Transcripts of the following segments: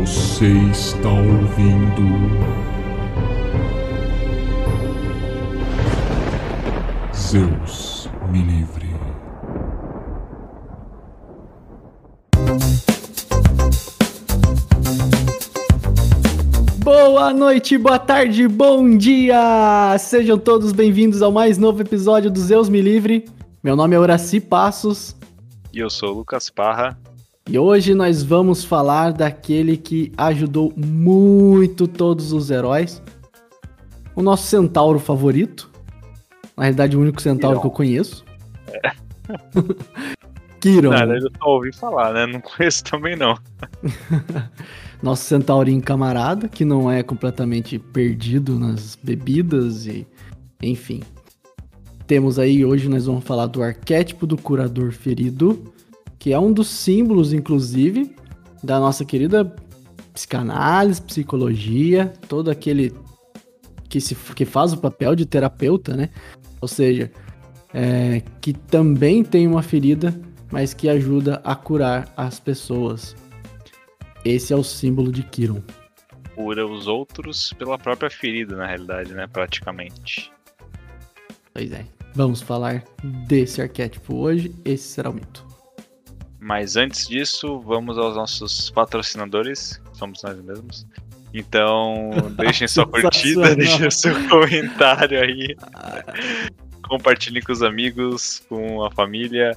Você está ouvindo. Zeus me livre. Boa noite, boa tarde, bom dia! Sejam todos bem-vindos ao mais novo episódio do Zeus Me Livre. Meu nome é Horaci Passos E eu sou o Lucas Parra. E hoje nós vamos falar daquele que ajudou muito todos os heróis. O nosso centauro favorito. Na realidade, o único centauro Kiron. que eu conheço. Kiron, Nada, eu só ouvi falar, né? Não conheço também não. nosso centaurinho camarada, que não é completamente perdido nas bebidas e enfim. Temos aí hoje nós vamos falar do arquétipo do curador ferido, que é um dos símbolos inclusive da nossa querida psicanálise, psicologia, todo aquele que se que faz o papel de terapeuta, né? Ou seja, é, que também tem uma ferida, mas que ajuda a curar as pessoas. Esse é o símbolo de Kiron. Cura os outros pela própria ferida, na realidade, né? Praticamente. Pois é. Vamos falar desse arquétipo hoje. Esse será o mito. Mas antes disso, vamos aos nossos patrocinadores, somos nós mesmos. Então, deixem sua curtida, deixem seu comentário aí. Compartilhem com os amigos, com a família.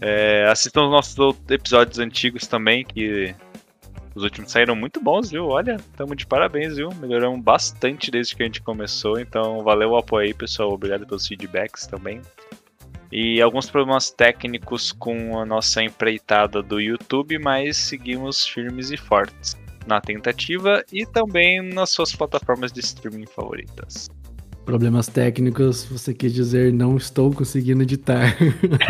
É, assistam os nossos episódios antigos também, que os últimos saíram muito bons, viu? Olha, estamos de parabéns, viu? Melhoramos bastante desde que a gente começou. Então, valeu o apoio aí, pessoal. Obrigado pelos feedbacks também. E alguns problemas técnicos com a nossa empreitada do YouTube, mas seguimos firmes e fortes na tentativa e também nas suas plataformas de streaming favoritas. Problemas técnicos, você quis dizer não estou conseguindo editar.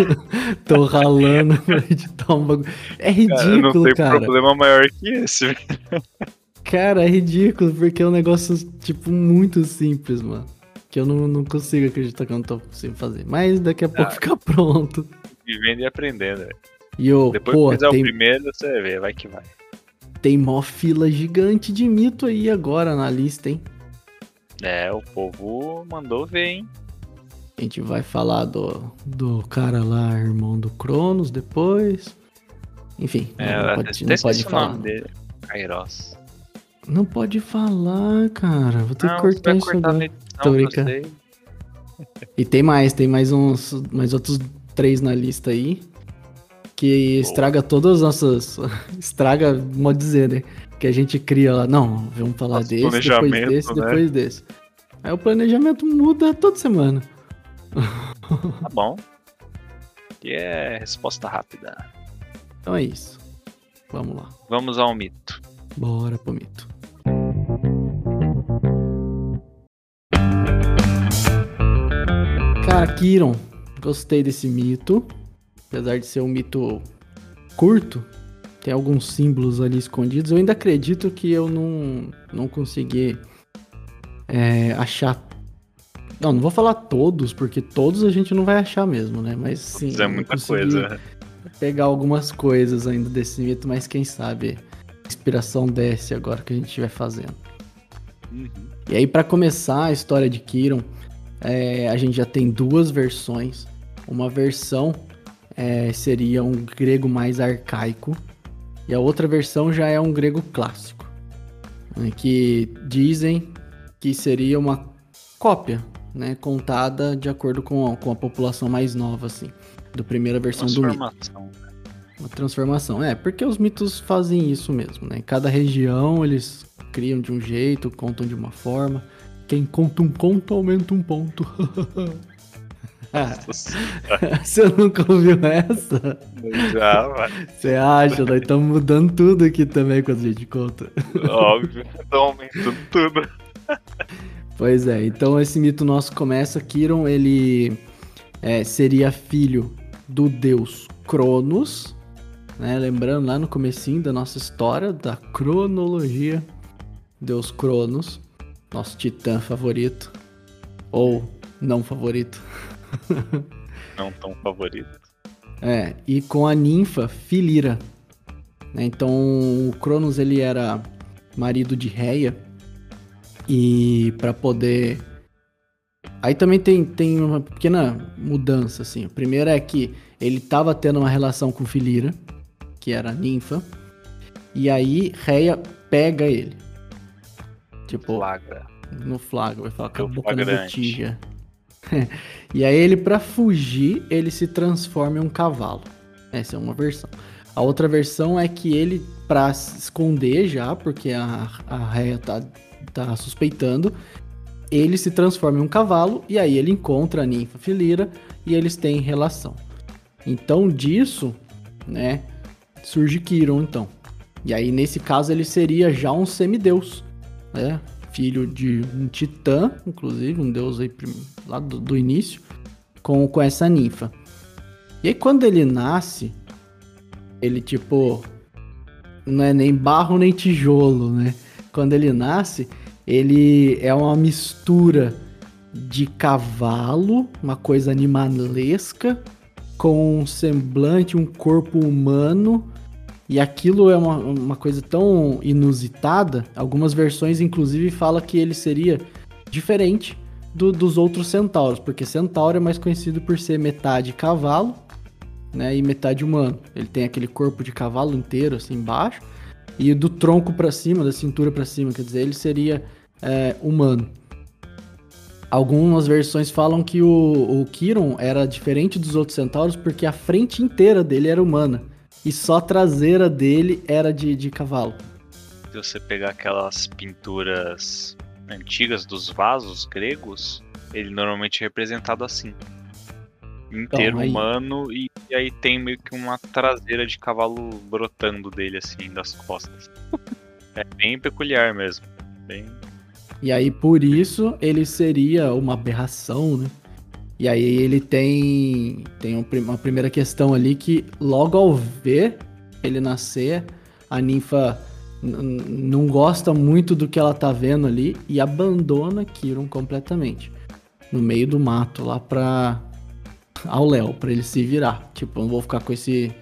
Tô ralando pra editar um bagulho. É Cara, não ridículo, tem cara. problema maior que esse. velho. Cara, é ridículo, porque é um negócio, tipo, muito simples, mano. Que eu não, não consigo acreditar que eu não tô conseguindo fazer. Mas daqui a pouco Ah. fica pronto. Vivendo e aprendendo. velho. E eu, Depois pô, que fizer tem, o primeiro, você ver, vai que vai. tem mó fila gigante de mito aí agora na lista, hein? É, o povo mandou ver, hein? A gente vai falar do, do cara lá, irmão do Cronos, depois. Enfim, É, não, pode, não pode o falar. dele. Kairos. Não pode falar, cara. Vou ter Não, que cortar isso cortar agora. Tô brincando. E tem mais, tem mais uns, mais outros três na lista aí. Que estraga todas as nossas. estraga, modo dizer, né? Que a gente cria lá. Não, vamos falar Nosso desse, depois desse, né? depois desse. Aí o planejamento muda toda semana. Tá bom. Que é resposta rápida. Então é isso. Vamos lá. Vamos ao mito. Bora pro mito. Cara, Kiron, gostei desse mito. Apesar de ser um mito curto, tem alguns símbolos ali escondidos. Eu ainda acredito que eu não, não consegui é, achar. Não, não vou falar todos, porque todos a gente não vai achar mesmo, né? Mas sim. Isso é muita coisa. pegar algumas coisas ainda desse mito, mas quem sabe a inspiração desce agora que a gente estiver fazendo. Uhum. E aí, pra começar a história de Kiron, é, a gente já tem duas versões. Uma versão é, seria um grego mais arcaico, e a outra versão já é um grego clássico, né, que dizem que seria uma cópia, né, contada de acordo com a, com a população mais nova, assim, da primeira versão do mito. Transformação. Uma transformação. É, porque os mitos fazem isso mesmo, né? Cada região eles criam de um jeito, contam de uma forma. Quem conta um conto aumenta um ponto. Você nunca ouviu essa? Já, vai. Você acha? Nós estamos mudando tudo aqui também quando a gente conta. Óbvio. Tô aumentando tudo. Pois é, então esse mito nosso começa. Kiron, ele é, seria filho do deus Cronos, né? Lembrando lá no comecinho da nossa história, da cronologia, deus Cronos, nosso titã favorito, ou não favorito. Não tão favorito. É, e com a ninfa Filira. Né? Então, o Cronos ele era marido de Reia e para poder Aí também tem, tem uma pequena mudança, assim. A primeira é que ele estava tendo uma relação com Filira, que era a ninfa, e aí Reia pega ele. Tipo, Flagra. no flagra, vai falar com a botija. e aí ele, pra fugir, ele se transforma em um cavalo. Essa é uma versão. A outra versão é que ele, pra se esconder já, porque a, a Reia tá, tá suspeitando, ele se transforma em um cavalo e aí ele encontra a ninfa Filira e eles têm relação. Então disso, né, surge Kiron então. E aí nesse caso ele seria já um semideus, né? Filho de um titã, inclusive, um deus aí lá do, do início, com, com essa ninfa. E aí quando ele nasce, ele tipo não é nem barro nem tijolo, né? Quando ele nasce, ele é uma mistura de cavalo, uma coisa animalesca, com um semblante, um corpo humano. E aquilo é uma, uma coisa tão inusitada. Algumas versões, inclusive, falam que ele seria diferente do- dos outros centauros, porque centauro é mais conhecido por ser metade cavalo, né, e metade humano. Ele tem aquele corpo de cavalo inteiro assim embaixo e do tronco pra cima, da cintura pra cima, quer dizer, ele seria é, humano. Algumas versões falam que o, o Kiron era diferente dos outros centauros porque a frente inteira dele era humana e só a traseira dele era de, de cavalo. Se você pegar aquelas pinturas antigas dos vasos gregos, ele normalmente é representado assim. Inteiro aí- humano e, e aí tem meio que uma traseira de cavalo brotando dele assim das costas. é bem peculiar mesmo. Bem... E aí, por isso, ele seria uma aberração, né? E aí ele tem, tem um uma primeira questão ali que logo ao ver ele nascer, a ninfa não gosta muito do que ela tá vendo ali e abandona Kiron completamente. No meio do mato, lá pra... ao Léo, pra ele se virar. Tipo, eu não vou ficar com esse,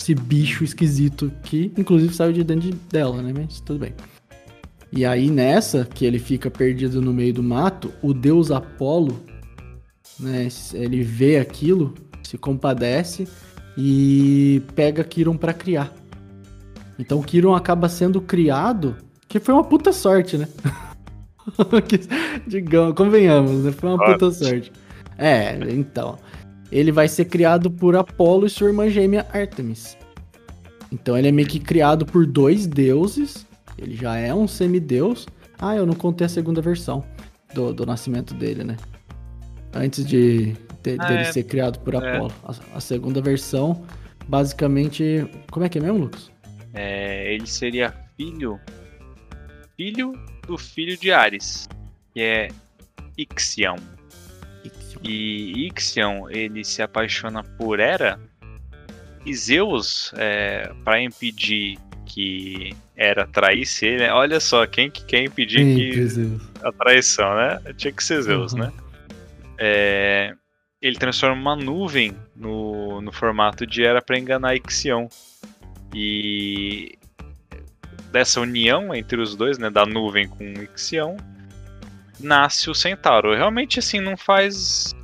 esse bicho esquisito que, inclusive, saiu de dentro de- dela, né? Mas tudo bem. E aí nessa, que ele fica perdido no meio do mato, o deus Apolo, né, ele vê aquilo, se compadece e pega Kiron pra criar. Então Kiron acaba sendo criado, que foi uma puta sorte, né? Digamos, convenhamos, né? Foi uma puta sorte. É, então. Ele vai ser criado por Apolo e sua irmã gêmea Artemis. Então ele é meio que criado por dois deuses. Ele já é um semideus. Ah, eu não contei a segunda versão do, do nascimento dele, né? Antes de, de- Ah, dele é. ser criado por É. Apolo. A, a segunda versão, basicamente. Como é que é mesmo, Lucas? É, ele seria filho filho do filho de Ares, que é Ixion. E Ixion, ele se apaixona por Hera. E Zeus, é, para impedir que Hera traísse ele, né? olha só, quem que quer impedir que a traição, né? Tinha que ser Zeus, Uhum. né? É, ele transforma uma nuvem no, no formato de Hera para enganar Ixion. E dessa união entre os dois, né, da nuvem com Ixion, nasce o Centauro. Realmente, assim, não faz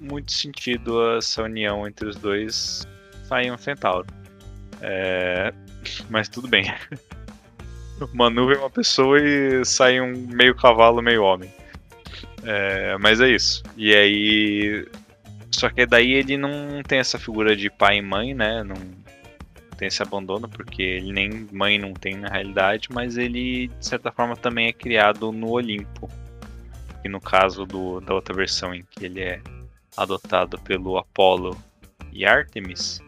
muito sentido essa união entre os dois sair um Centauro. É, Mas tudo bem. Uma nuvem é uma pessoa e sai um meio cavalo, meio homem. É, mas é isso. E aí. Só que daí ele não tem essa figura de pai e mãe, né? Não tem esse abandono, porque ele nem mãe não tem na realidade, mas ele, de certa forma, também é criado no Olimpo. E no caso do, da outra versão em que ele é adotado pelo Apolo e Artemis,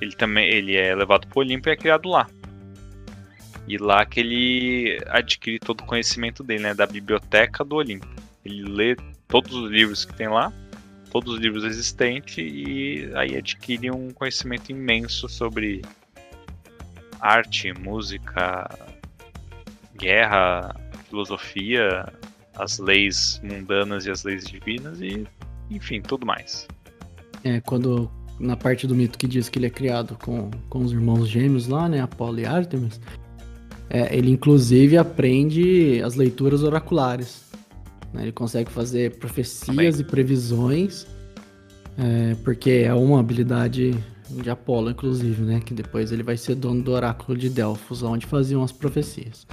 ele também ele é levado para o Olimpo e é criado lá. E lá que ele adquire todo o conhecimento dele, né? Da biblioteca do Olimpo. Ele lê todos os livros que tem lá, todos os livros existentes, e aí adquire um conhecimento imenso sobre arte, música, guerra, filosofia, as leis mundanas e as leis divinas e, enfim, tudo mais. É, quando, na parte do mito que diz que ele é criado com, com os irmãos gêmeos lá, né? Apolo e Artemis. É, ele inclusive aprende as leituras oraculares. Né? Ele consegue fazer profecias e previsões, é, porque é uma habilidade de Apolo, inclusive, né? Que depois ele vai ser dono do oráculo de Delfos, onde faziam as profecias.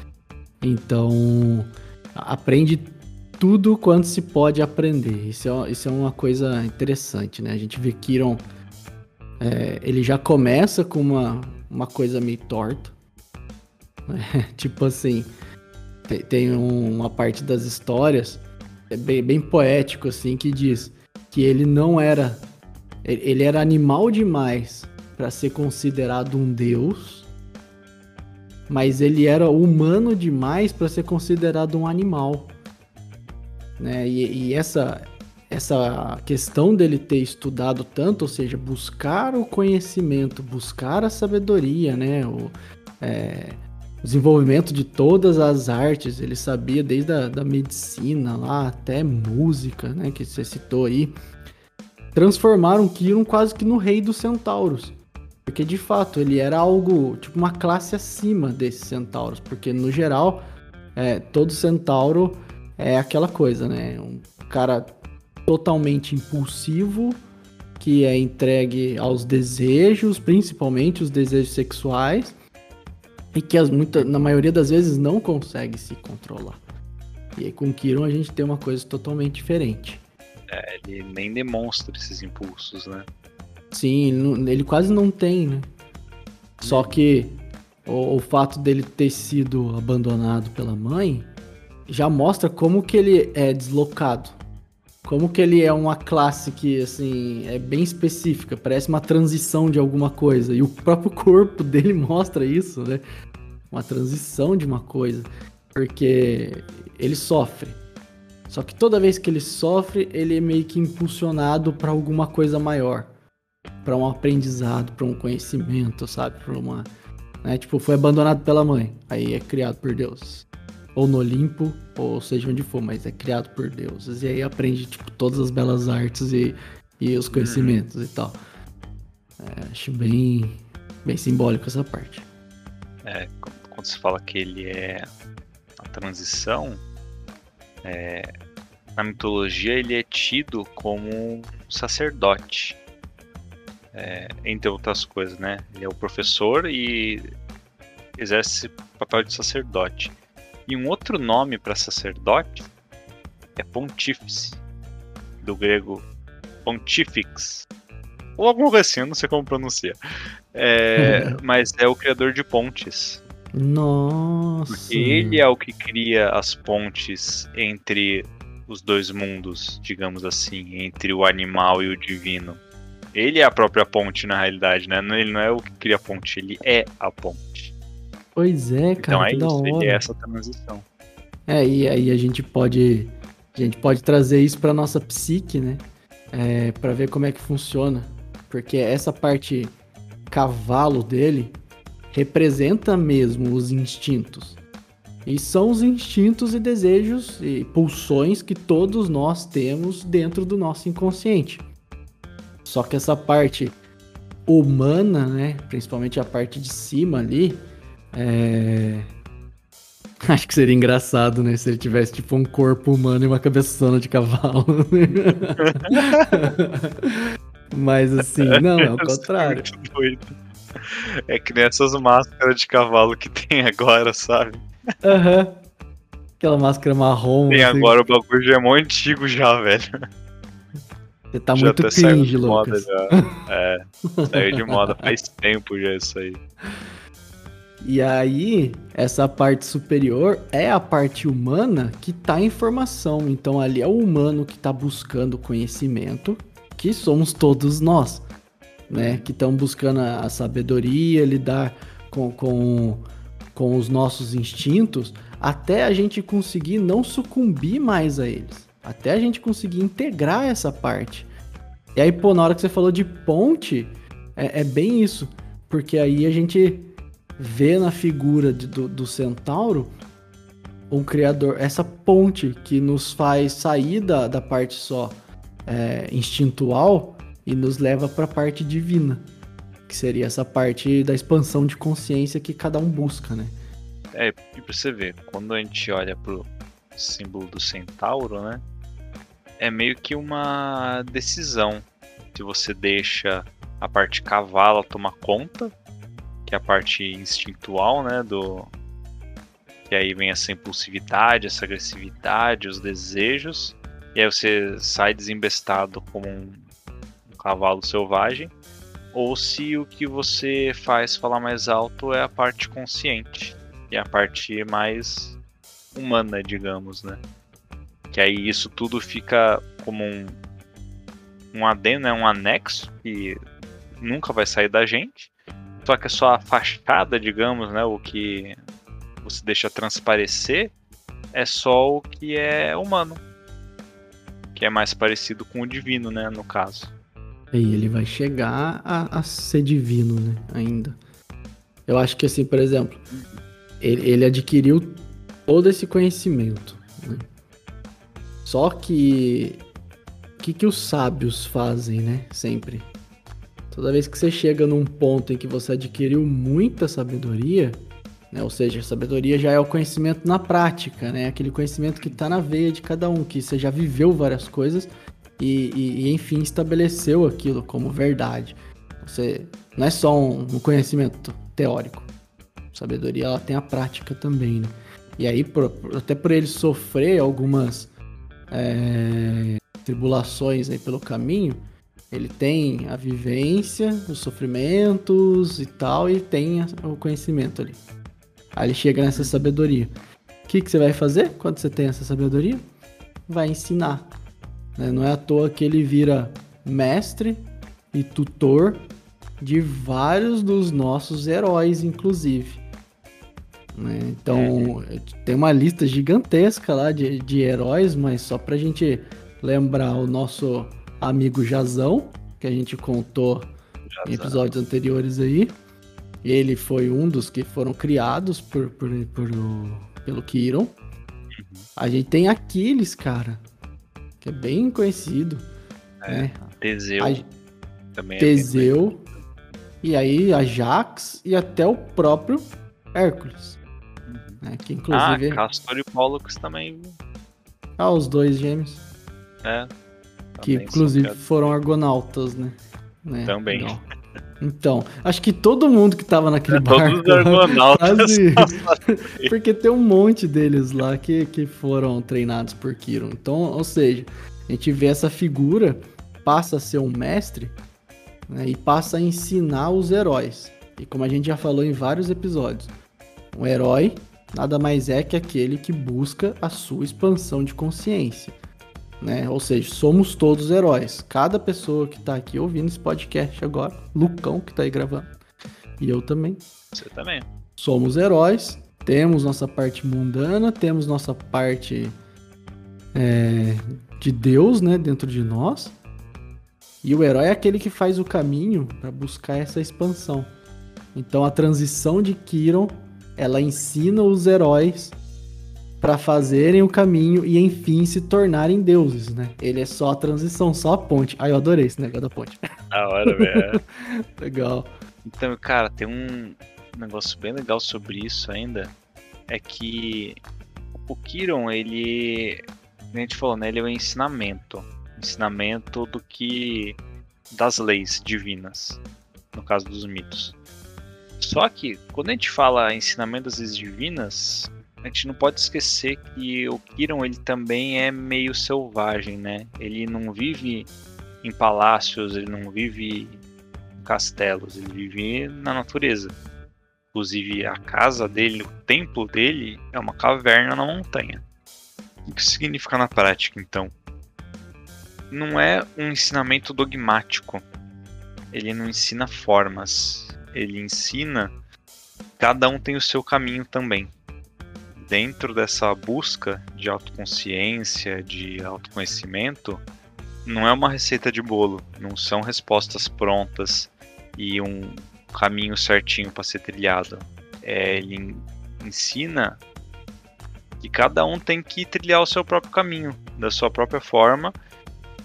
Então, aprende tudo quanto se pode aprender. Isso é, isso é uma coisa interessante, né? A gente vê Kiron, é, ele já começa com uma, uma coisa meio torta. Né? tipo assim, tem, tem um, uma parte das histórias, é bem, bem poético assim, que diz que ele não era... Ele era animal demais para ser considerado um deus, mas ele era humano demais para ser considerado um animal. Né? E, e, essa, essa questão dele ter estudado tanto, ou seja, buscar o conhecimento, buscar a sabedoria, né? O, é, desenvolvimento de todas as artes, ele sabia desde a da medicina lá até música, né? Que você citou aí. Transformaram Kiron quase que no rei dos centauros. Porque de fato ele era algo, tipo uma classe acima desses centauros. Porque no geral, é, todo centauro é aquela coisa, né? Um cara totalmente impulsivo, que é entregue aos desejos, principalmente os desejos sexuais, e que as, muita, na maioria das vezes não consegue se controlar. E aí com Kiron a gente tem uma coisa totalmente diferente. É, ele nem demonstra esses impulsos, né? Sim, ele, ele quase não tem, né? Só que o, o fato dele ter sido abandonado pela mãe já mostra como que ele é deslocado. Como que ele é uma classe que, assim, é bem específica, parece uma transição de alguma coisa. E o próprio corpo dele mostra isso, né? Uma transição de uma coisa. Porque ele sofre. Só que toda vez que ele sofre, ele é meio que impulsionado para alguma coisa maior. para um aprendizado, para um conhecimento, sabe? Pra uma. Né? Tipo, foi abandonado pela mãe. Aí é criado por Deus ou no Olimpo, ou seja onde for, mas é criado por deuses. E aí aprende, tipo, todas as belas artes e, e os conhecimentos uhum. e tal. É, acho bem, bem simbólico essa parte. É, quando se fala que ele é a transição, é, na mitologia ele é tido como um sacerdote. É, entre outras coisas, né? Ele é o professor e exerce o papel de sacerdote. E um outro nome para sacerdote é pontífice, do grego pontifex. Ou alguma coisa assim, eu não sei como pronuncia. É, mas é o criador de pontes. Nossa! Porque ele é o que cria as pontes entre os dois mundos, digamos assim, entre o animal e o divino. Ele é a própria ponte, na realidade, né? Ele não é o que cria a ponte, ele é a ponte. Pois é, cara. Então é isso, é essa transição. É, e aí a gente pode. A gente pode trazer isso para nossa psique, né? É, para ver como é que funciona. Porque essa parte cavalo dele representa mesmo os instintos. E são os instintos e desejos e pulsões que todos nós temos dentro do nosso inconsciente. Só que essa parte humana, né, principalmente a parte de cima ali, é... Acho que seria engraçado, né? Se ele tivesse, tipo, um corpo humano e uma cabeçona de cavalo. Mas, assim, não, é o contrário. É que nem essas máscaras de cavalo que tem agora, sabe? Aham. Uhum. Aquela máscara marrom. Tem assim. agora, o bagulho já é muito antigo já, velho. Você tá já muito cringe, Lucas. Moda, já. É, saiu de moda faz tempo já isso aí. E aí, essa parte superior é a parte humana que está em formação. Então, ali é o humano que está buscando conhecimento, que somos todos nós, né? Que estão buscando a sabedoria, lidar com, com, com os nossos instintos, até a gente conseguir não sucumbir mais a eles. Até a gente conseguir integrar essa parte. E aí, pô, na hora que você falou de ponte, é, é bem isso. Porque aí a gente vê na figura de, do, do centauro um criador, essa ponte que nos faz sair da, da parte só é, instintual e nos leva para a parte divina, que seria essa parte da expansão de consciência que cada um busca, né? É, e pra você ver, quando a gente olha pro símbolo do centauro, né? É meio que uma decisão. Se você deixa a parte cavalo tomar conta, que é a parte instintual, né? Do. Que aí vem essa impulsividade, essa agressividade, os desejos. E aí você sai desembestado como um, um cavalo selvagem. Ou se o que você faz falar mais alto é a parte consciente. E a parte mais humana, digamos, né? Que aí isso tudo fica como um, um adendo, né? um anexo que nunca vai sair da gente. Só que é só a fachada, digamos, né? O que você deixa transparecer é só o que é humano. Que é mais parecido com o divino, né? No caso. E ele vai chegar a, a ser divino, né? Ainda. Eu acho que assim, por exemplo, ele, ele adquiriu todo esse conhecimento. Né? Só que o que, que os sábios fazem, né? Sempre. Toda vez que você chega num ponto em que você adquiriu muita sabedoria, né? Ou seja, a sabedoria já é o conhecimento na prática, né? Aquele conhecimento que está na veia de cada um, que você já viveu várias coisas e, e, e enfim estabeleceu aquilo como verdade. Você não é só um, um conhecimento teórico. Sabedoria ela tem a prática também, né? E aí, por, até por ele sofrer algumas é, tribulações aí pelo caminho, ele tem a vivência, os sofrimentos e tal, e tem o conhecimento ali. Aí ele chega nessa sabedoria. O que, que você vai fazer quando você tem essa sabedoria? Vai ensinar. Né? Não é à toa que ele vira mestre e tutor de vários dos nossos heróis, inclusive. Né? Então, é. tem uma lista gigantesca lá de, de heróis, mas só pra gente lembrar o nosso amigo Jazão, que a gente contou Jazão. em episódios anteriores aí. Ele foi um dos que foram criados por, por, por pelo Kiron. Uhum. A gente tem Aquiles, cara, que é bem conhecido. É, né? Teseu. A, também é Teseu. e aí Ajax e até o próprio Hércules. Né? Que inclusive. Ah, Castor e Pollux também. Ah, os dois gêmeos. É. Que inclusive foram argonautas, né? né? Também. Então, então, acho que todo mundo que tava naquele é, barco. Todos os argonautas. porque tem um monte deles lá que, que foram treinados por Kiron. Então, ou seja, a gente vê essa figura, passa a ser um mestre né, e passa a ensinar os heróis. E como a gente já falou em vários episódios, um herói nada mais é que aquele que busca a sua expansão de consciência. Né? Ou seja, somos todos heróis. Cada pessoa que está aqui ouvindo esse podcast agora, Lucão que está aí gravando, e eu também. Você também. Somos heróis, temos nossa parte mundana, temos nossa parte é, de Deus, né, dentro de nós. E o herói é aquele que faz o caminho para buscar essa expansão. Então a transição de Kiron ela ensina os heróis para fazerem o caminho e enfim se tornarem deuses, né? Ele é só a transição, só a ponte. Ai, eu adorei esse negócio da ponte. Da hora, velho. legal. Então, cara, tem um negócio bem legal sobre isso ainda. É que o Kiron, ele. A gente falou, né? Ele é o ensinamento. Ensinamento do que. das leis divinas. No caso dos mitos. Só que, quando a gente fala ensinamento das leis divinas, a gente não pode esquecer que o Kiron ele também é meio selvagem, né? Ele não vive em palácios, ele não vive em castelos, ele vive na natureza. Inclusive a casa dele, o templo dele é uma caverna na montanha. O que significa na prática, então? Não é um ensinamento dogmático. Ele não ensina formas ele ensina, cada um tem o seu caminho também. Dentro dessa busca de autoconsciência, de autoconhecimento, não é uma receita de bolo, não são respostas prontas e um caminho certinho para ser trilhado. É, ele ensina que cada um tem que trilhar o seu próprio caminho, da sua própria forma,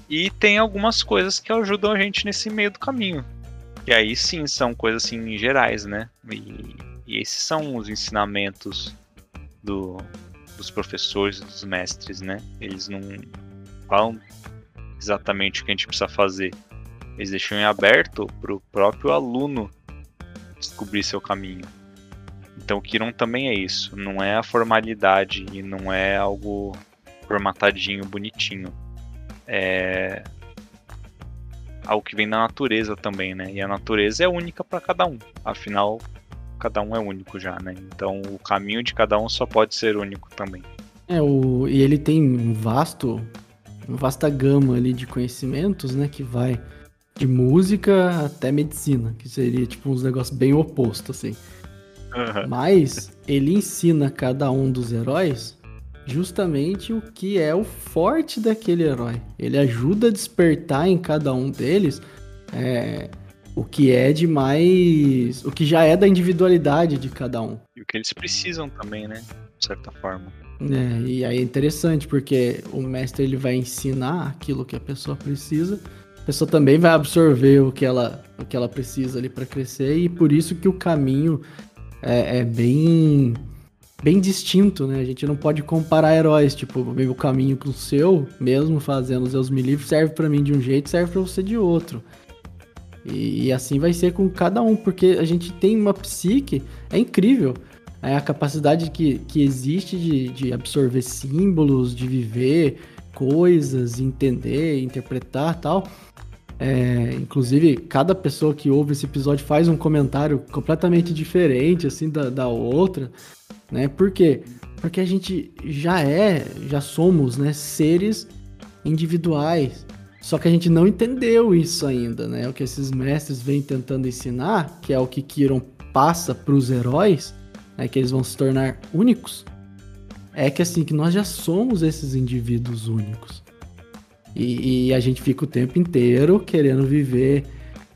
E tem algumas coisas que ajudam a gente nesse meio do caminho. E aí sim são coisas assim gerais, né? E, e esses são os ensinamentos do, dos professores, dos mestres, né? Eles não falam exatamente o que a gente precisa fazer. Eles deixam em aberto para o próprio aluno descobrir seu caminho. Então o Kiron também é isso, não é a formalidade e não é algo formatadinho, bonitinho. É algo que vem da natureza também, né? E a natureza é única para cada um. Afinal, cada um é único já, né? Então o caminho de cada um só pode ser único também. É, o, e ele tem um vasto, uma vasta gama ali de conhecimentos, né? Que vai de música até medicina, que seria tipo uns negócios bem opostos, assim. Uhum. Mas ele ensina cada um dos heróis justamente o que é o forte daquele herói. Ele ajuda a despertar em cada um deles é, o que é de mais. o que já é da individualidade de cada um. E o que eles precisam também, né? De certa forma. É, e aí é interessante, porque o mestre ele vai ensinar aquilo que a pessoa precisa, a pessoa também vai absorver o que ela, o que ela precisa ali para crescer, e por isso que o caminho é, é, bem bem distinto, né? A gente não pode comparar heróis, tipo, o caminho com o seu, mesmo fazendo os seus mil serve para mim de um jeito, serve para você de outro. E, e, assim vai ser com cada um, porque a gente tem uma psique, é incrível. É a capacidade que, que existe de, de absorver símbolos, de viver coisas, entender, interpretar tal. É, inclusive, cada pessoa que ouve esse episódio faz um comentário completamente diferente, assim, da, da outra, né? Por quê? Porque a gente já é, já somos, né, seres individuais. Só que a gente não entendeu isso ainda, né? O que esses mestres vêm tentando ensinar, que é o que Kiron passa para os heróis, né, que eles vão se tornar únicos, é que assim, que nós já somos esses indivíduos únicos. E, e, a gente fica o tempo inteiro querendo viver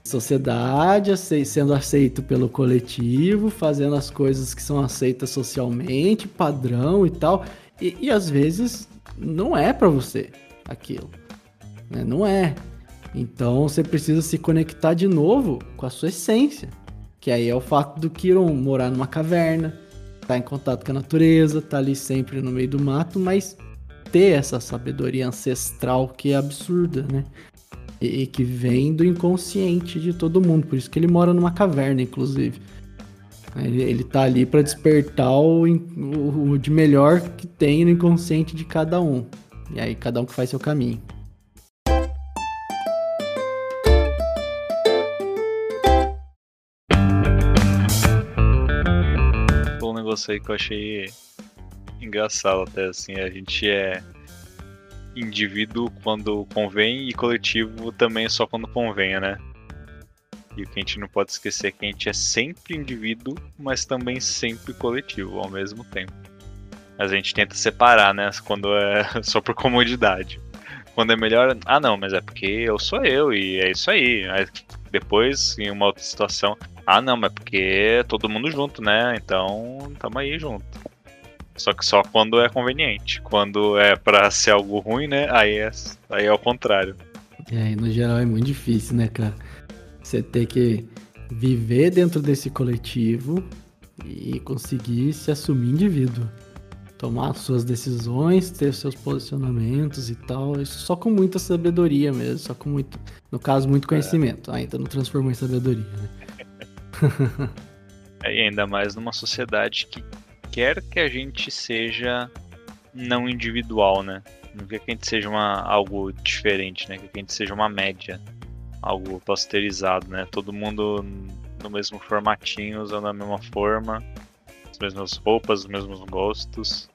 sociedade, sendo aceito pelo coletivo, fazendo as coisas que são aceitas socialmente, padrão e tal. E, e às vezes não é para você aquilo. Né? Não é. Então você precisa se conectar de novo com a sua essência. Que aí é o fato do Kiron morar numa caverna, estar tá em contato com a natureza, estar tá ali sempre no meio do mato, mas ter essa sabedoria ancestral que é absurda, né? E, e que vem do inconsciente de todo mundo. Por isso que ele mora numa caverna, inclusive. Ele, ele tá ali para despertar o, o, o de melhor que tem no inconsciente de cada um. E aí cada um que faz seu caminho. Negócio aí que eu achei engraçado até assim. A gente é indivíduo quando convém e coletivo também só quando convém, né? E o que a gente não pode esquecer é que a gente é sempre indivíduo, mas também sempre coletivo ao mesmo tempo. Mas a gente tenta separar, né? Quando é só por comodidade. Quando é melhor, ah não, mas é porque eu sou eu e é isso aí. aí depois, em uma outra situação, ah não, mas porque é todo mundo junto, né? Então, tamo aí junto. Só que só quando é conveniente. Quando é para ser algo ruim, né? Aí é, aí é o contrário. É, no geral é muito difícil, né, cara? Você ter que viver dentro desse coletivo e conseguir se assumir indivíduo. Tomar suas decisões, ter seus posicionamentos e tal. Isso só com muita sabedoria mesmo, só com muito. No caso, muito conhecimento. É. Ainda não transformou em sabedoria, né? é, e ainda mais numa sociedade que quer que a gente seja não individual, né? Não quer que a gente seja uma, algo diferente, né? Quer que a gente seja uma média, algo posterizado, né? Todo mundo no mesmo formatinho, usando a mesma forma, mesmas roupas, os mesmos gostos.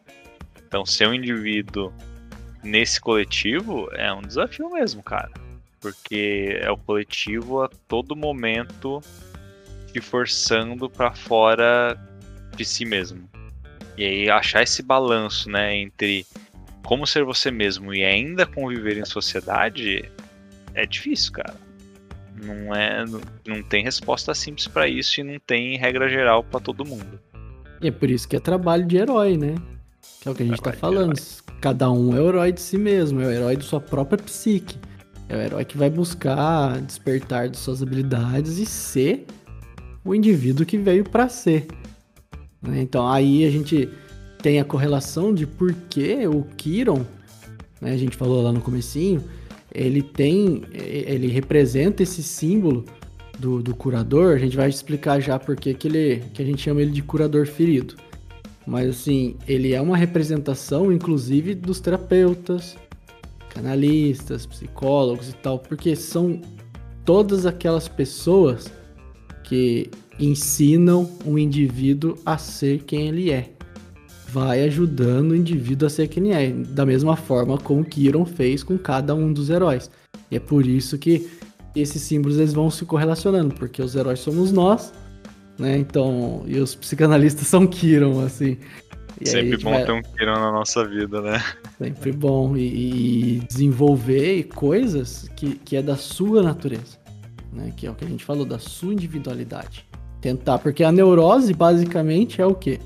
Então, ser um indivíduo nesse coletivo é um desafio mesmo, cara. Porque é o coletivo a todo momento te forçando para fora de si mesmo. E aí achar esse balanço, né, entre como ser você mesmo e ainda conviver em sociedade é difícil, cara. Não é, não tem resposta simples para isso e não tem regra geral para todo mundo. E é por isso que é trabalho de herói, né? Que é o que a gente tá trabalho tá falando. Cada um é o herói de si mesmo, é o herói de sua própria psique. É o herói que vai buscar despertar de suas habilidades e ser o indivíduo que veio para ser. Né? Então aí a gente tem a correlação de por que o Kiron, né, a gente falou lá no comecinho, ele tem, ele representa esse símbolo do, do curador, a gente vai explicar já por que ele, que a gente chama ele de curador ferido. Mas assim, ele é uma representação, inclusive, dos terapeutas, canalistas, psicólogos e tal, porque são todas aquelas pessoas que ensinam o indivíduo a ser quem ele é. Vai ajudando o indivíduo a ser quem ele é, da mesma forma como Kiron fez com cada um dos heróis. E é por isso que esses símbolos eles vão se correlacionando, porque os heróis somos nós, né? Então, e os psicanalistas são Kiron, assim. E Sempre bom vai... ter um Kiron na nossa vida, né? Sempre bom. E, e, desenvolver coisas que, que é da sua natureza, né? Que é o que a gente falou, da sua individualidade. Tentar, porque a neurose basicamente é o quê?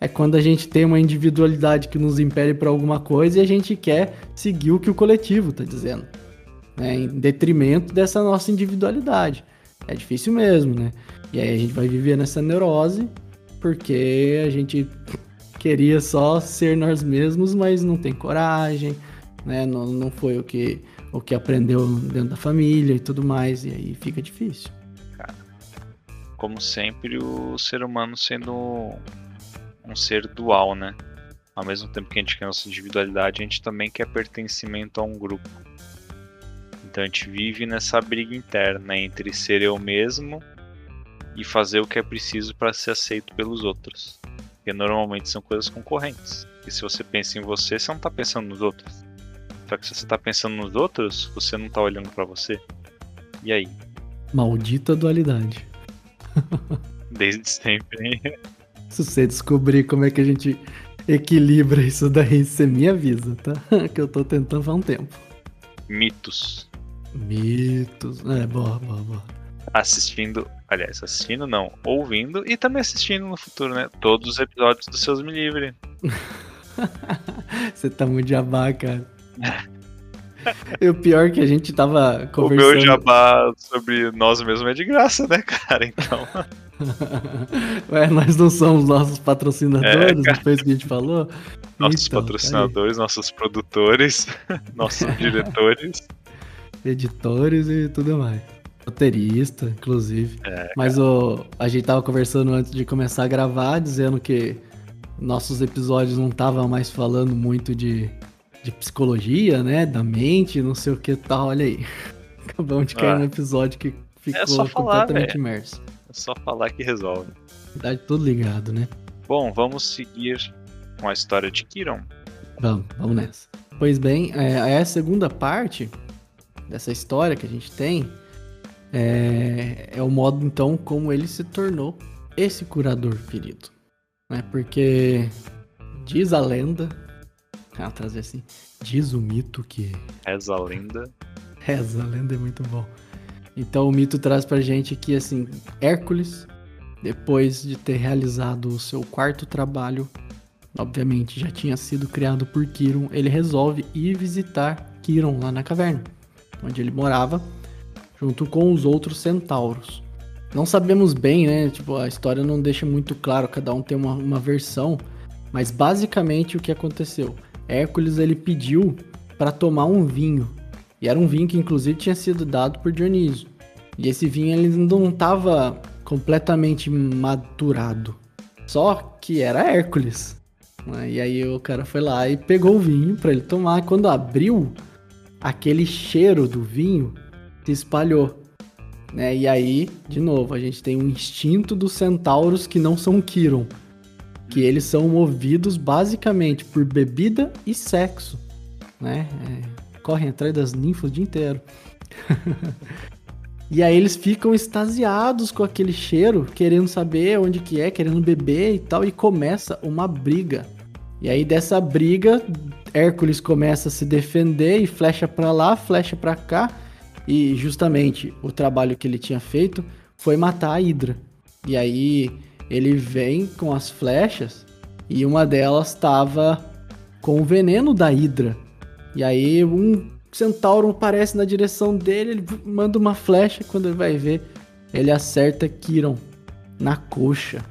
É quando a gente tem uma individualidade que nos impele para alguma coisa e a gente quer seguir o que o coletivo está dizendo né, em detrimento dessa nossa individualidade. É difícil mesmo, né? E aí a gente vai viver nessa neurose porque a gente queria só ser nós mesmos, mas não tem coragem, né? Não, não foi o que, o que aprendeu dentro da família e tudo mais, e aí fica difícil. Cara, como sempre, o ser humano sendo um ser dual, né? Ao mesmo tempo que a gente quer nossa individualidade, a gente também quer pertencimento a um grupo. Então a gente vive nessa briga interna entre ser eu mesmo e fazer o que é preciso para ser aceito pelos outros. Porque normalmente são coisas concorrentes. E se você pensa em você, você não está pensando nos outros. Só que se você está pensando nos outros, você não está olhando para você. E aí? Maldita dualidade. Desde sempre. Se você descobrir como é que a gente equilibra isso daí, você me avisa, tá? Que eu tô tentando há um tempo. Mitos. Mitos. É, boa, boa, boa. Assistindo, aliás, assistindo não, ouvindo e também assistindo no futuro, né? Todos os episódios do Seus Me Livre. Você tá muito jabá, cara. E o pior é que a gente tava conversando. O meu jabá sobre nós mesmos é de graça, né, cara? Então. Ué, nós não somos nossos patrocinadores, é, depois que a gente falou. Nossos então, patrocinadores, nossos produtores, nossos diretores editores e tudo mais. Roteirista, inclusive. É, Mas o, a gente tava conversando antes de começar a gravar, dizendo que nossos episódios não estavam mais falando muito de, de psicologia, né? Da mente, não sei o que tal. Olha aí. Acabamos de cair ah. no episódio que ficou é completamente imerso. É só falar que resolve. Verdade, tudo ligado, né? Bom, vamos seguir com a história de Kiron. Vamos, vamos nessa. Pois bem, é, é a segunda parte dessa história que a gente tem é, é o modo então como ele se tornou esse curador ferido, né? Porque diz a lenda, ah, trazer assim, diz o mito que reza a lenda, reza a lenda é muito bom. Então o mito traz pra gente que assim Hércules, depois de ter realizado o seu quarto trabalho, obviamente já tinha sido criado por Kiron, ele resolve ir visitar Kiron lá na caverna onde ele morava, junto com os outros centauros. Não sabemos bem, né? Tipo, a história não deixa muito claro, cada um tem uma, uma versão, mas basicamente o que aconteceu? Hércules ele pediu para tomar um vinho, e era um vinho que inclusive tinha sido dado por Dionísio. E esse vinho ele não estava completamente maturado, só que era Hércules. E aí o cara foi lá e pegou o vinho para ele tomar. Quando abriu, aquele cheiro do vinho se espalhou. Né? E aí, de novo, a gente tem um instinto dos centauros que não são Kiron. Que eles são movidos basicamente por bebida e sexo. Né? É, correm atrás das ninfas o dia inteiro. e aí eles ficam extasiados com aquele cheiro, querendo saber onde que é, querendo beber e tal, e começa uma briga. E aí dessa briga Hércules começa a se defender e flecha para lá, flecha para cá. E justamente o trabalho que ele tinha feito foi matar a Hidra. E aí ele vem com as flechas e uma delas estava com o veneno da Hidra. E aí um centauro aparece na direção dele, ele manda uma flecha, quando ele vai ver, ele acerta Kiron na coxa.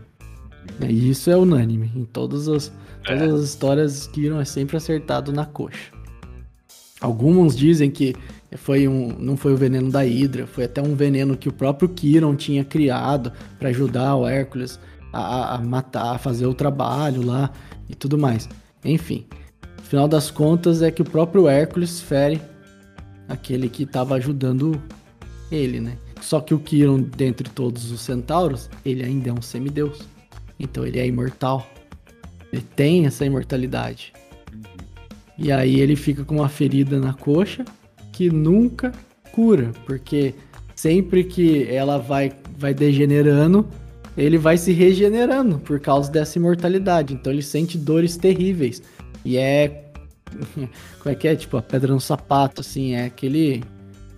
E isso é unânime. Em todas as, todas é. as histórias, Kiron é sempre acertado na coxa. Alguns dizem que foi um, não foi o veneno da Hydra, foi até um veneno que o próprio Kiron tinha criado para ajudar o Hércules a, a, matar, a fazer o trabalho lá e tudo mais. Enfim, final das contas é que o próprio Hércules fere aquele que estava ajudando ele, né? Só que o Kiron, dentre todos os centauros, ele ainda é um semideus. Então ele é imortal. Ele tem essa imortalidade. E aí ele fica com uma ferida na coxa que nunca cura, porque sempre que ela vai, vai degenerando, ele vai se regenerando por causa dessa imortalidade. Então ele sente dores terríveis. E é. Como é que é? Tipo, a pedra no sapato, assim, é aquele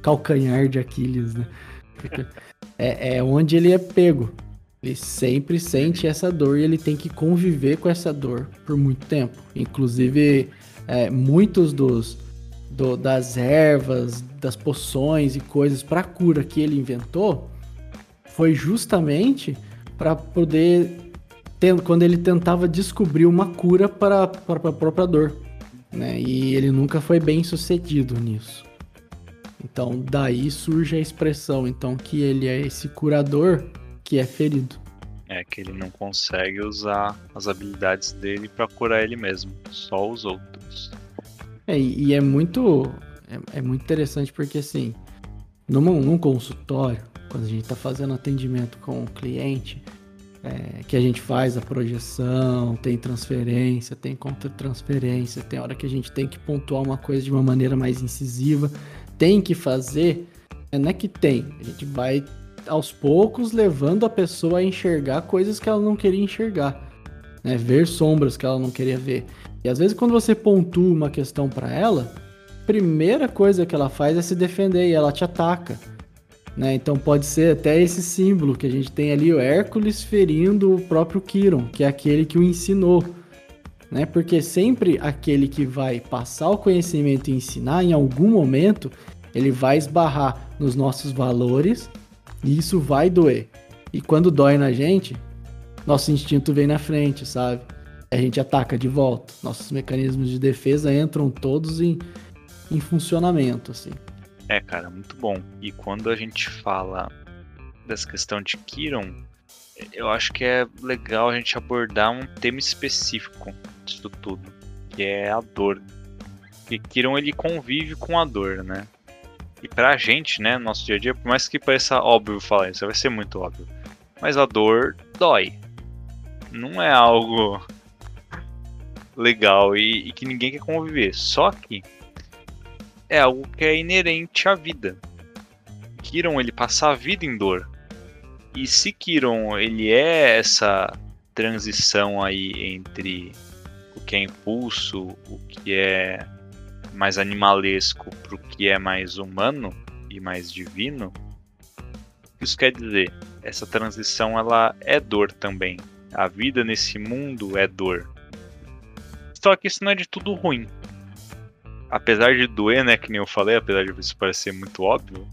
calcanhar de Aquiles, né? É, é onde ele é pego. Ele sempre sente essa dor e ele tem que conviver com essa dor por muito tempo. Inclusive, é, muitos dos do, das ervas, das poções e coisas para cura que ele inventou foi justamente para poder quando ele tentava descobrir uma cura para, para a própria dor, né? E ele nunca foi bem sucedido nisso. Então daí surge a expressão então que ele é esse curador que é ferido. É que ele não consegue usar as habilidades dele para curar ele mesmo, só os outros. É, e é muito é, é muito interessante porque assim, num, num consultório, quando a gente está fazendo atendimento com o cliente, é, que a gente faz a projeção, tem transferência, tem contra-transferência, tem hora que a gente tem que pontuar uma coisa de uma maneira mais incisiva, tem que fazer, não é que tem, a gente vai aos poucos levando a pessoa a enxergar coisas que ela não queria enxergar, né? ver sombras que ela não queria ver. E às vezes quando você pontua uma questão para ela, primeira coisa que ela faz é se defender e ela te ataca. Né? Então pode ser até esse símbolo que a gente tem ali, o Hércules ferindo o próprio Kiron, que é aquele que o ensinou. Né? Porque sempre aquele que vai passar o conhecimento e ensinar, em algum momento, ele vai esbarrar nos nossos valores e isso vai doer. E quando dói na gente, nosso instinto vem na frente, sabe? A gente ataca de volta. Nossos mecanismos de defesa entram todos em, em funcionamento, assim. É, cara, muito bom. E quando a gente fala dessa questão de Kiron, eu acho que é legal a gente abordar um tema específico disso tudo, que é a dor. Porque Kiron ele convive com a dor, né? E pra gente, né, no nosso dia a dia, por mais que pareça óbvio falar isso, vai ser muito óbvio. Mas a dor dói. Não é algo legal e, e que ninguém quer conviver. Só que é algo que é inerente à vida. Kiron ele passa a vida em dor. E se Kiron ele é essa transição aí entre o que é impulso, o que é mais animalesco para o que é mais humano e mais divino, isso quer dizer, essa transição ela é dor também. A vida nesse mundo é dor. Só que isso não é de tudo ruim. Apesar de doer, né, que nem eu falei, apesar de isso parecer muito óbvio,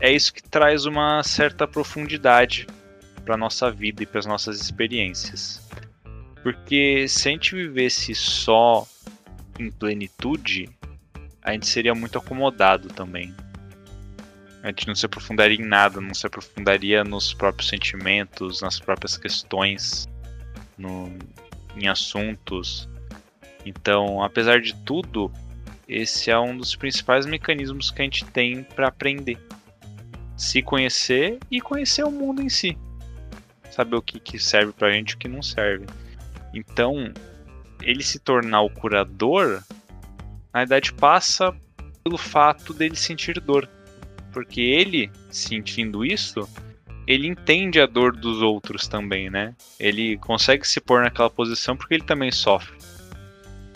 é isso que traz uma certa profundidade para nossa vida e para as nossas experiências. Porque se a gente vivesse só em plenitude, a gente seria muito acomodado também. A gente não se aprofundaria em nada, não se aprofundaria nos próprios sentimentos, nas próprias questões, no, em assuntos. Então, apesar de tudo, esse é um dos principais mecanismos que a gente tem para aprender. Se conhecer e conhecer o mundo em si. Saber o que, que serve pra gente e o que não serve. Então, ele se tornar o curador na verdade passa pelo fato dele sentir dor. Porque ele, sentindo isso, ele entende a dor dos outros também, né? Ele consegue se pôr naquela posição porque ele também sofre.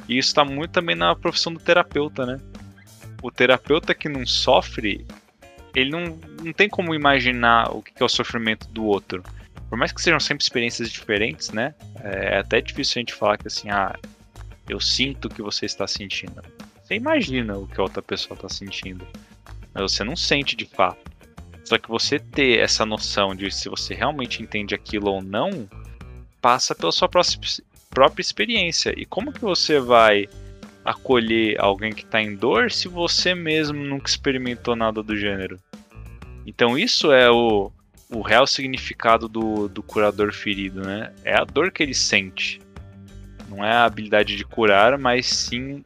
E isso está muito também na profissão do terapeuta, né? O terapeuta que não sofre, ele não, não tem como imaginar o que é o sofrimento do outro. Por mais que sejam sempre experiências diferentes, né? É até difícil a gente falar que assim, ah, eu sinto o que você está sentindo imagina o que a outra pessoa tá sentindo, mas você não sente de fato. Só que você ter essa noção de se você realmente entende aquilo ou não, passa pela sua própria experiência. E como que você vai acolher alguém que está em dor se você mesmo nunca experimentou nada do gênero? Então isso é o, o real significado do, do curador ferido, né? É a dor que ele sente. Não é a habilidade de curar, mas sim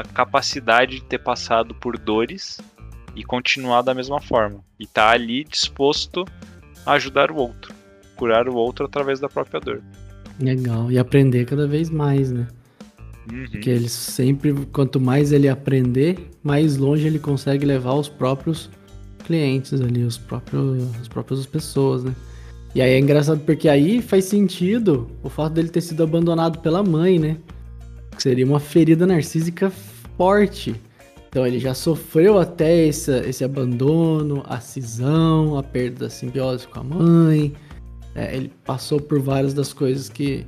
a capacidade de ter passado por dores e continuar da mesma forma. E tá ali disposto a ajudar o outro, curar o outro através da própria dor. Legal, e aprender cada vez mais, né? Uhum. Porque ele sempre, quanto mais ele aprender, mais longe ele consegue levar os próprios clientes ali, os próprios, as próprias pessoas, né? E aí é engraçado porque aí faz sentido o fato dele ter sido abandonado pela mãe, né? Seria uma ferida narcísica forte. Então ele já sofreu até esse, esse abandono, a cisão, a perda da simbiose com a mãe. É, ele passou por várias das coisas que,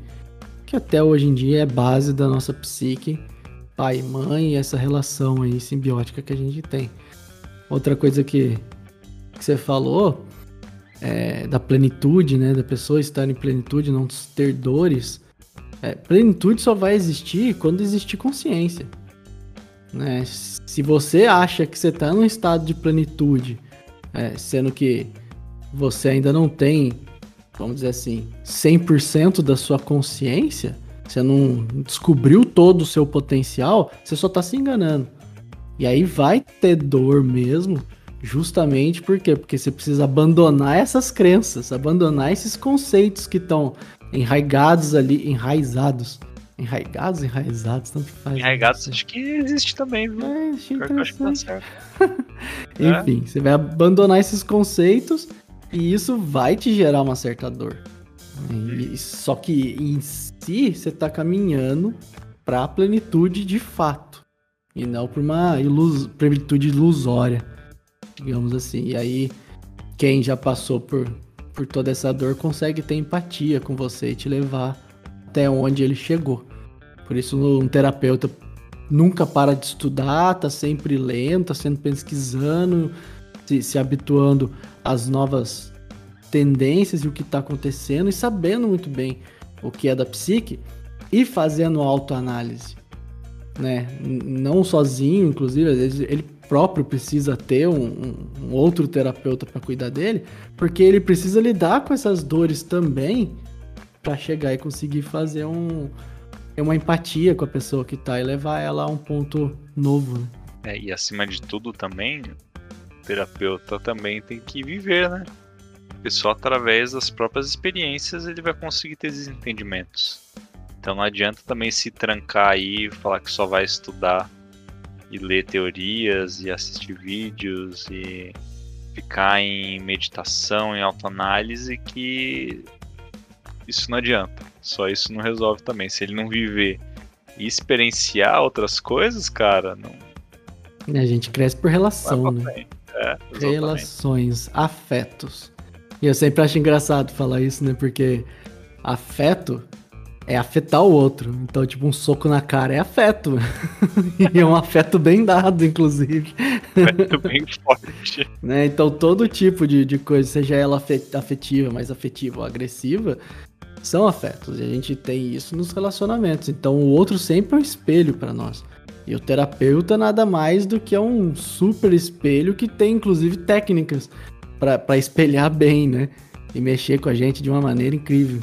que até hoje em dia é base da nossa psique, pai e mãe, e essa relação aí simbiótica que a gente tem. Outra coisa que, que você falou é, da plenitude, né? Da pessoa estar em plenitude, não ter dores. É, plenitude só vai existir quando existir consciência. Né? Se você acha que você está num estado de plenitude, é, sendo que você ainda não tem, vamos dizer assim, 100% da sua consciência, você não descobriu todo o seu potencial, você só está se enganando. E aí vai ter dor mesmo, justamente por quê? Porque você precisa abandonar essas crenças, abandonar esses conceitos que estão enraigados ali, enraizados Enraigados, enraizados, tanto faz. Né? Enraigados acho que existe também, viu? É, achei interessante. Tá Enfim, é. você vai abandonar esses conceitos e isso vai te gerar uma certa dor. E, só que em si, você tá caminhando pra plenitude de fato. E não pra uma ilus plenitude ilusória, digamos assim. E aí, quem já passou por, por toda essa dor consegue ter empatia com você e te levar até onde ele chegou. Por isso, um terapeuta nunca para de estudar, tá sempre lendo, tá sempre pesquisando, se, se habituando às novas tendências e o que está acontecendo e sabendo muito bem o que é da psique e fazendo autoanálise, né? Não sozinho, inclusive, às vezes ele próprio precisa ter um, um, um outro terapeuta para cuidar dele, porque ele precisa lidar com essas dores também para chegar e conseguir fazer um, uma empatia com a pessoa que tá e levar ela a um ponto novo. Né? É, e acima de tudo também, o terapeuta também tem que viver, né? Porque só através das próprias experiências ele vai conseguir ter esses entendimentos. Então não adianta também se trancar aí e falar que só vai estudar e ler teorias e assistir vídeos e ficar em meditação, em autoanálise que isso não adianta. Só isso não resolve também. Se ele não viver e experienciar outras coisas, cara, não. A gente cresce por relação, né? É, Relações, afetos. E eu sempre acho engraçado falar isso, né? Porque afeto é afetar o outro. Então, tipo, um soco na cara é afeto. e é um afeto bem dado, inclusive. Afeto bem forte. né? Então, todo tipo de, de coisa, seja ela afetiva, mais afetiva ou agressiva, são afetos. E a gente tem isso nos relacionamentos. Então o outro sempre é um espelho para nós. E o terapeuta nada mais do que é um super espelho que tem inclusive técnicas para espelhar bem, né? E mexer com a gente de uma maneira incrível.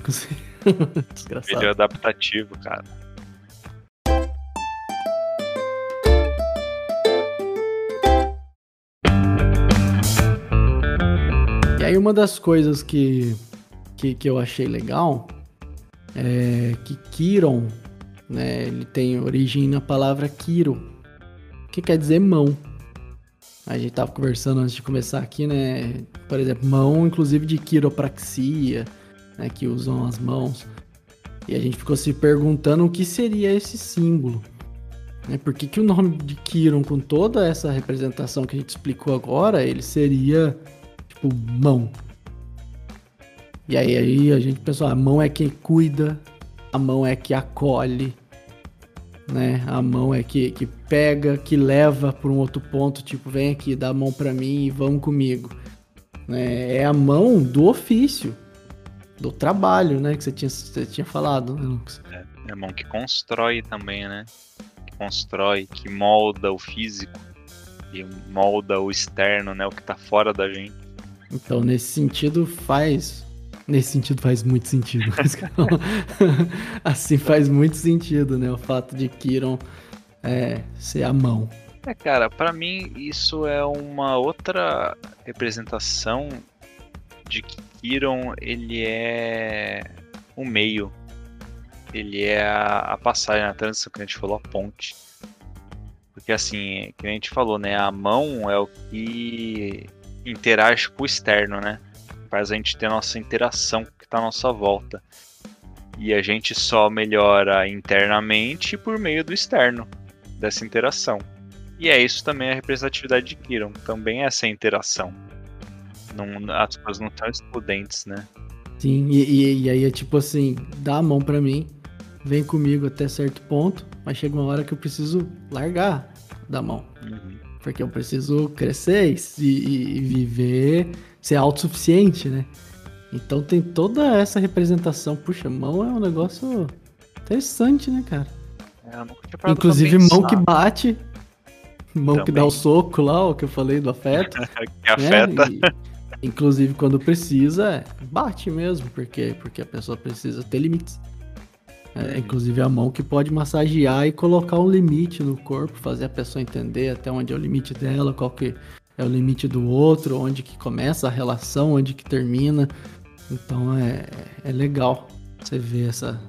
Desgraçado. É adaptativo, cara. E aí uma das coisas que que, que eu achei legal é que Kiron, né, ele tem origem na palavra Kiro, que quer dizer mão. A gente tava conversando antes de começar aqui, né? Por exemplo, mão, inclusive de quiropraxia, né? Que usam as mãos. E a gente ficou se perguntando o que seria esse símbolo. Né? Por que, que o nome de Kiron, com toda essa representação que a gente explicou agora, ele seria tipo mão. E aí, aí a gente pensou, a mão é quem cuida, a mão é que acolhe. né? A mão é que, que pega, que leva para um outro ponto, tipo, vem aqui, dá a mão para mim e vamos comigo. É, é a mão do ofício, do trabalho, né? Que você tinha, você tinha falado, né, Lucas? É, é a mão que constrói também, né? Que constrói, que molda o físico, que molda o externo, né? O que tá fora da gente. Então, nesse sentido, faz. Nesse sentido, faz muito sentido. assim, faz muito sentido, né? O fato de Kiron é, ser a mão. É, cara, para mim isso é uma outra representação de que Kiron ele é o meio. Ele é a, a passagem, a transição que a gente falou, a ponte. Porque assim, que a gente falou, né? A mão é o que interage com o externo, né? Faz a gente ter a nossa interação que está à nossa volta. E a gente só melhora internamente por meio do externo, dessa interação. E é isso também a representatividade de Kiron, também é essa interação. Não, as coisas não estão excludentes, né? Sim, e, e, e, aí é tipo assim, dá a mão para mim, vem comigo até certo ponto, mas chega uma hora que eu preciso largar da mão. Uhum. Porque eu preciso crescer e, e, viver, ser autossuficiente, né? Então tem toda essa representação. Puxa, mão é um negócio interessante, né, cara? É, Inclusive mão que bate, mão Também. que dá o soco lá, o que eu falei do afeto. que afeta. Né? E, inclusive quando precisa, bate mesmo, porque, porque a pessoa precisa ter limites. É, uhum. inclusive a mão que pode massagear e colocar um limite no corpo, fazer a pessoa entender até onde é o limite dela, qual que é o limite do outro, onde que começa a relação, onde que termina. Então é, é legal você ver essa,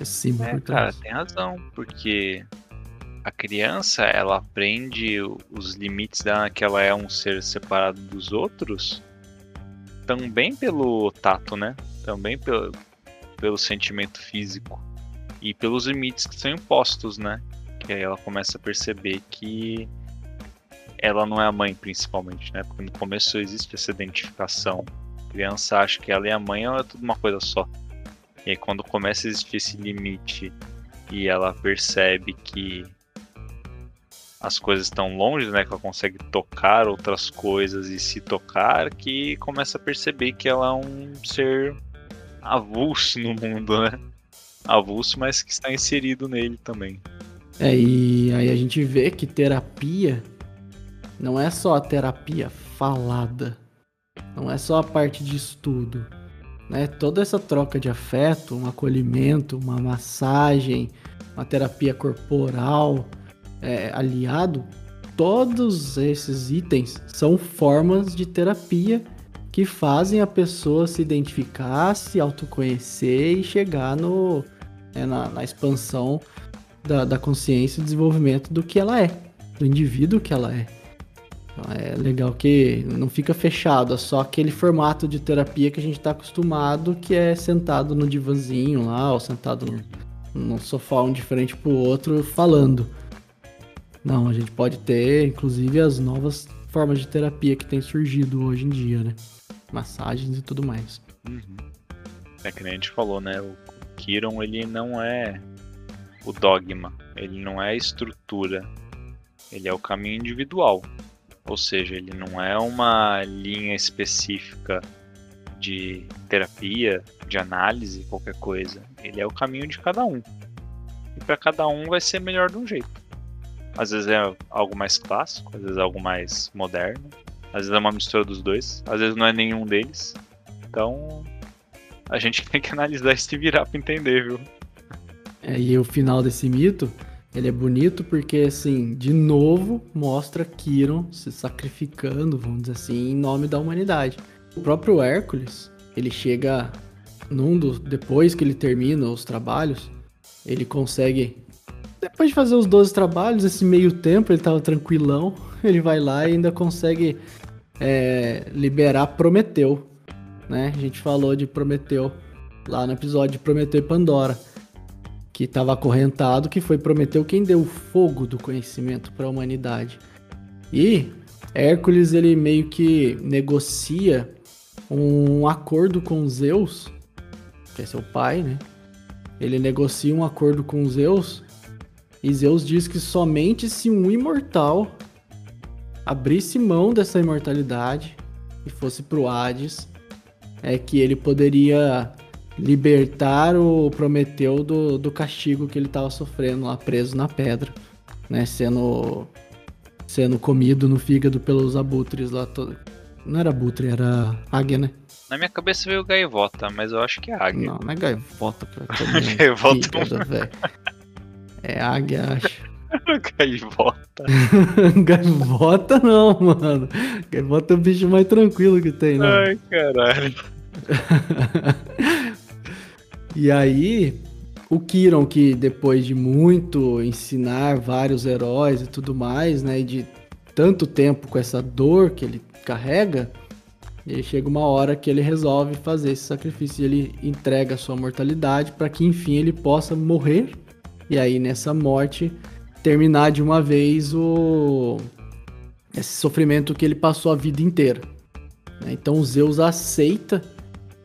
esse símbolo é, por trás. Cara, tem razão, porque a criança ela aprende os limites dela que ela é um ser separado dos outros também pelo tato, né? Também pelo, pelo sentimento físico e pelos limites que são impostos, né? Que aí ela começa a perceber que ela não é a mãe, principalmente, né? Porque no começo existe essa identificação. A criança acha que ela é a mãe, ela é tudo uma coisa só. E aí quando começa a existir esse limite e ela percebe que as coisas estão longe, né? Que ela consegue tocar outras coisas e se tocar, que começa a perceber que ela é um ser avulso no mundo, né? avulso, mas que está inserido nele também. É, e aí a gente vê que terapia não é só a terapia falada, não é só a parte de estudo, né? Toda essa troca de afeto, um acolhimento, uma massagem, uma terapia corporal, é, aliado, todos esses itens são formas de terapia que fazem a pessoa se identificar, se autoconhecer e chegar no, né, na, na, expansão da, da consciência e desenvolvimento do que ela é, do indivíduo que ela é. Então, é legal que não fica fechado, é só aquele formato de terapia que a gente está acostumado, que é sentado no divanzinho lá, ou sentado no sofá um diferente pro outro, falando. Não, a gente pode ter, inclusive, as novas formas de terapia que tem surgido hoje em dia, né? Massagens e tudo mais. Uhum. É que nem a gente falou, né? O Kiron ele não é o dogma, ele não é a estrutura, ele é o caminho individual. Ou seja, ele não é uma linha específica de terapia, de análise, qualquer coisa. Ele é o caminho de cada um. E para cada um vai ser melhor de um jeito. Às vezes é algo mais clássico, às vezes é algo mais moderno, às vezes é uma mistura dos dois, às vezes não é nenhum deles. Então, a gente tem que analisar e virar pra entender, viu? É, e o final desse mito, ele é bonito porque, assim, de novo, mostra Kiron se sacrificando, vamos dizer assim, em nome da humanidade. O próprio Hércules, ele chega num dos... Depois que ele termina os trabalhos, ele consegue... Depois de fazer os 12 trabalhos, esse meio tempo ele tava tranquilão, ele vai lá e ainda consegue é, liberar Prometeu, né? A gente falou de Prometeu lá no episódio de Prometeu e Pandora, que estava acorrentado, que foi Prometeu quem deu o fogo do conhecimento para a humanidade. E Hércules ele meio que negocia um acordo com Zeus, que é seu pai, né? Ele negocia um acordo com Zeus E Zeus diz que somente se um imortal abrisse mão dessa imortalidade e fosse pro Hades, é que ele poderia libertar o Prometeu do, do castigo que ele estava sofrendo lá preso na pedra, né? Sendo, sendo comido no fígado pelos abutres lá. Todo... Não era abutre, era águia, né? Na minha cabeça veio gaivota, mas eu acho que é águia. Não, não é gaivota comer Gaivota. fígado, velho. É águia, acho. gaivota. gaivota não, mano. Gaivota é o bicho mais tranquilo que tem, né? Ai, caralho. E aí, o Kiron, que depois de muito ensinar vários heróis e tudo mais, né, e de tanto tempo com essa dor que ele carrega, ele chega uma hora que ele resolve fazer esse sacrifício, ele entrega a sua mortalidade para que enfim ele possa morrer e aí nessa morte terminar de uma vez o esse sofrimento que ele passou a vida inteira. né? Então Zeus aceita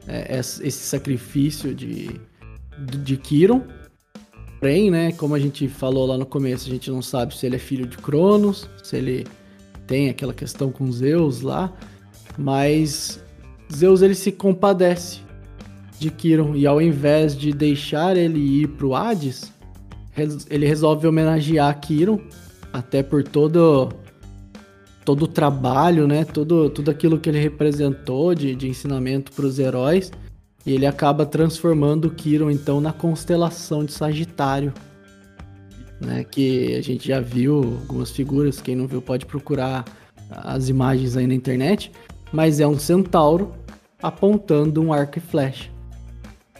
é, esse sacrifício de, de Kiron. Porém, né, como a gente falou lá no começo, a gente não sabe se ele é filho de Cronos, se ele tem aquela questão com Zeus lá, mas Zeus ele se compadece de Kiron e ao invés de deixar ele ir pro Hades, res- ele resolve homenagear Kiron, até por todo todo o trabalho, né, todo tudo aquilo que ele representou de, de ensinamento para os heróis, e ele acaba transformando o Kiron então na constelação de Sagitário. Né, que a gente já viu algumas figuras, quem não viu pode procurar as imagens aí na internet, mas é um centauro apontando um arco e flecha.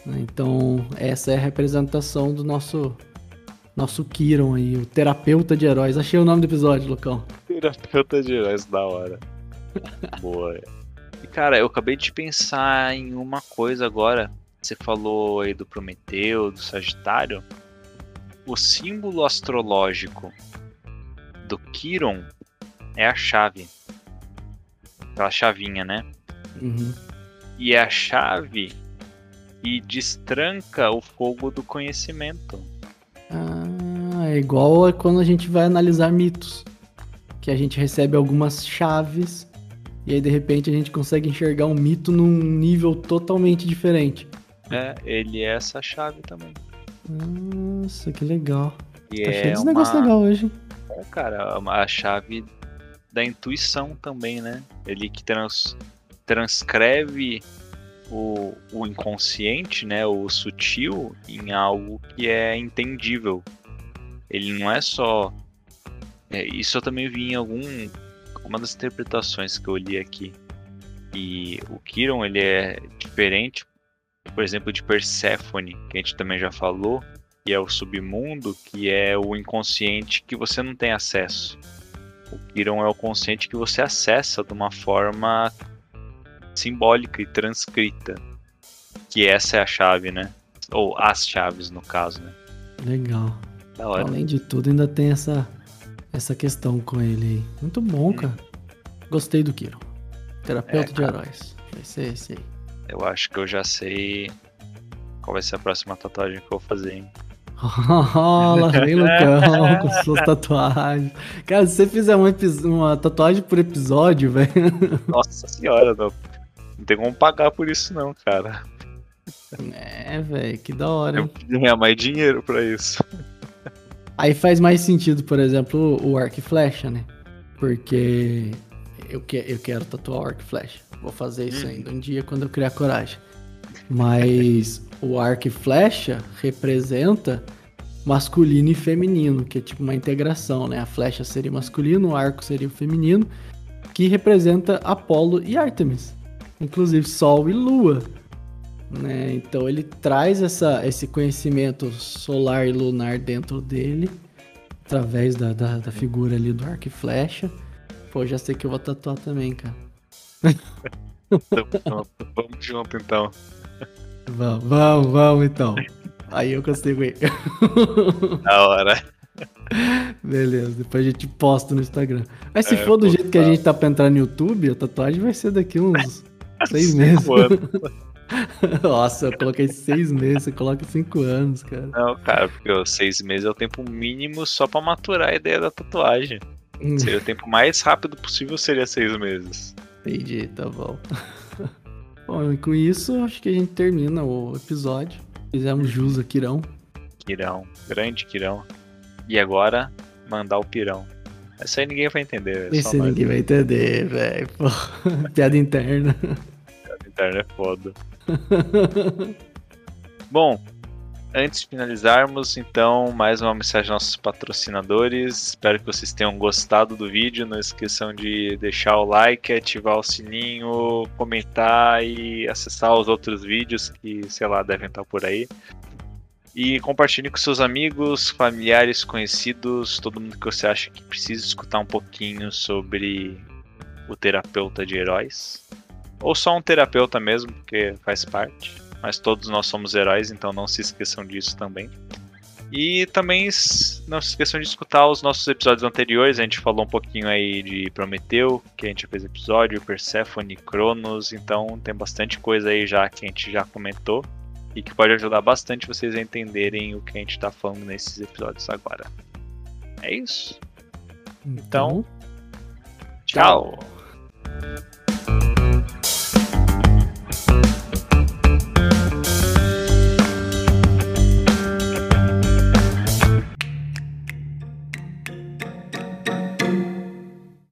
né? Então, essa é a representação do nosso nosso Kiron aí, o terapeuta de heróis. Achei o nome do episódio, Lucão. Terapeuta de heróis, da hora. Boa. E cara, eu acabei de pensar em uma coisa agora. Você falou aí do Prometeu, do Sagitário. O símbolo astrológico do Kiron é a chave. Aquela chavinha, né? Uhum. E é a chave que destranca o fogo do conhecimento. É igual a quando a gente vai analisar mitos. Que a gente recebe algumas chaves e aí de repente a gente consegue enxergar um mito num nível totalmente diferente. É, ele é essa chave também. Nossa, que legal. E tá é cheio de uma... negócio legal hoje. É, cara, a chave da intuição também, né? Ele que trans, transcreve o, o inconsciente, né? O sutil em algo que é entendível. Ele não é só. é, isso eu também vi em algum, uma das interpretações que eu li aqui. E o Kiron ele é diferente, por exemplo, de Perséfone, que a gente também já falou, que é o submundo, que é o inconsciente que você não tem acesso. O Kiron é o consciente que você acessa de uma forma simbólica e transcrita. Que essa é a chave, né? Ou as chaves, no caso, né? Legal. Da hora. Além de tudo, ainda tem essa, essa questão com ele aí. Muito bom, cara. Gostei do Kiro. Terapeuta É, de heróis. Vai ser esse aí. Eu acho que eu já sei qual vai ser a próxima tatuagem que eu vou fazer, hein? Lá vem Lucão com suas tatuagens. Cara, se você fizer uma, uma tatuagem por episódio, velho. Nossa senhora, não, não tem como pagar por isso não, cara. É, velho, que da hora. Eu hein? preciso ganhar mais dinheiro pra isso. Aí faz mais sentido, por exemplo, o arco e flecha, né? Porque eu, que, eu quero tatuar o arco e flecha. Vou fazer isso ainda um dia quando eu criar coragem. Mas o arco e flecha representa masculino e feminino, que é tipo uma integração, né? A flecha seria masculino, o arco seria o feminino, que representa Apolo e Artemis. Inclusive Sol e Lua. Né? Então ele traz essa, esse conhecimento solar e lunar dentro dele, através da, da, da figura ali do arco e flecha. Pô, já sei que eu vou tatuar também, cara. Então, vamos- junto então. Vamos, vamos, vamos então. Aí eu consigo ir. Da hora. Beleza, depois a gente posta no Instagram. Mas se É, for do jeito que a gente tá pra entrar no YouTube, a tatuagem vai ser daqui uns seis meses. Nossa, eu coloquei seis meses, você coloca cinco anos, cara. Não, cara, porque seis meses é o tempo mínimo só pra maturar a ideia da tatuagem. Hum, Seria o tempo mais rápido possível, seria seis meses. Entendi, tá bom. bom, e com isso, acho que a gente termina o episódio. Fizemos jus a Quirão. Quirão, grande Quirão. E agora, mandar o pirão. Essa aí ninguém vai entender. é Esse nós. ninguém vai entender, velho. Piada interna. A internet é foda. Bom, antes de finalizarmos, então, mais uma mensagem aos nossos patrocinadores. Espero que vocês tenham gostado do vídeo. Não esqueçam de deixar o like, ativar o sininho, comentar e acessar os outros vídeos que, sei lá, devem estar por aí. E compartilhe com seus amigos, familiares, conhecidos, todo mundo que você acha que precisa escutar um pouquinho sobre o terapeuta de heróis. Ou só um terapeuta mesmo, porque faz parte. Mas todos nós somos heróis, então não se esqueçam disso também. E também não se esqueçam de escutar os nossos episódios anteriores. A gente falou um pouquinho aí de Prometeu, que a gente fez episódio, Persephone, Cronos. Então tem bastante coisa aí já que a gente já comentou. E que pode ajudar bastante vocês a entenderem o que a gente tá falando nesses episódios agora. É isso. Então, tchau.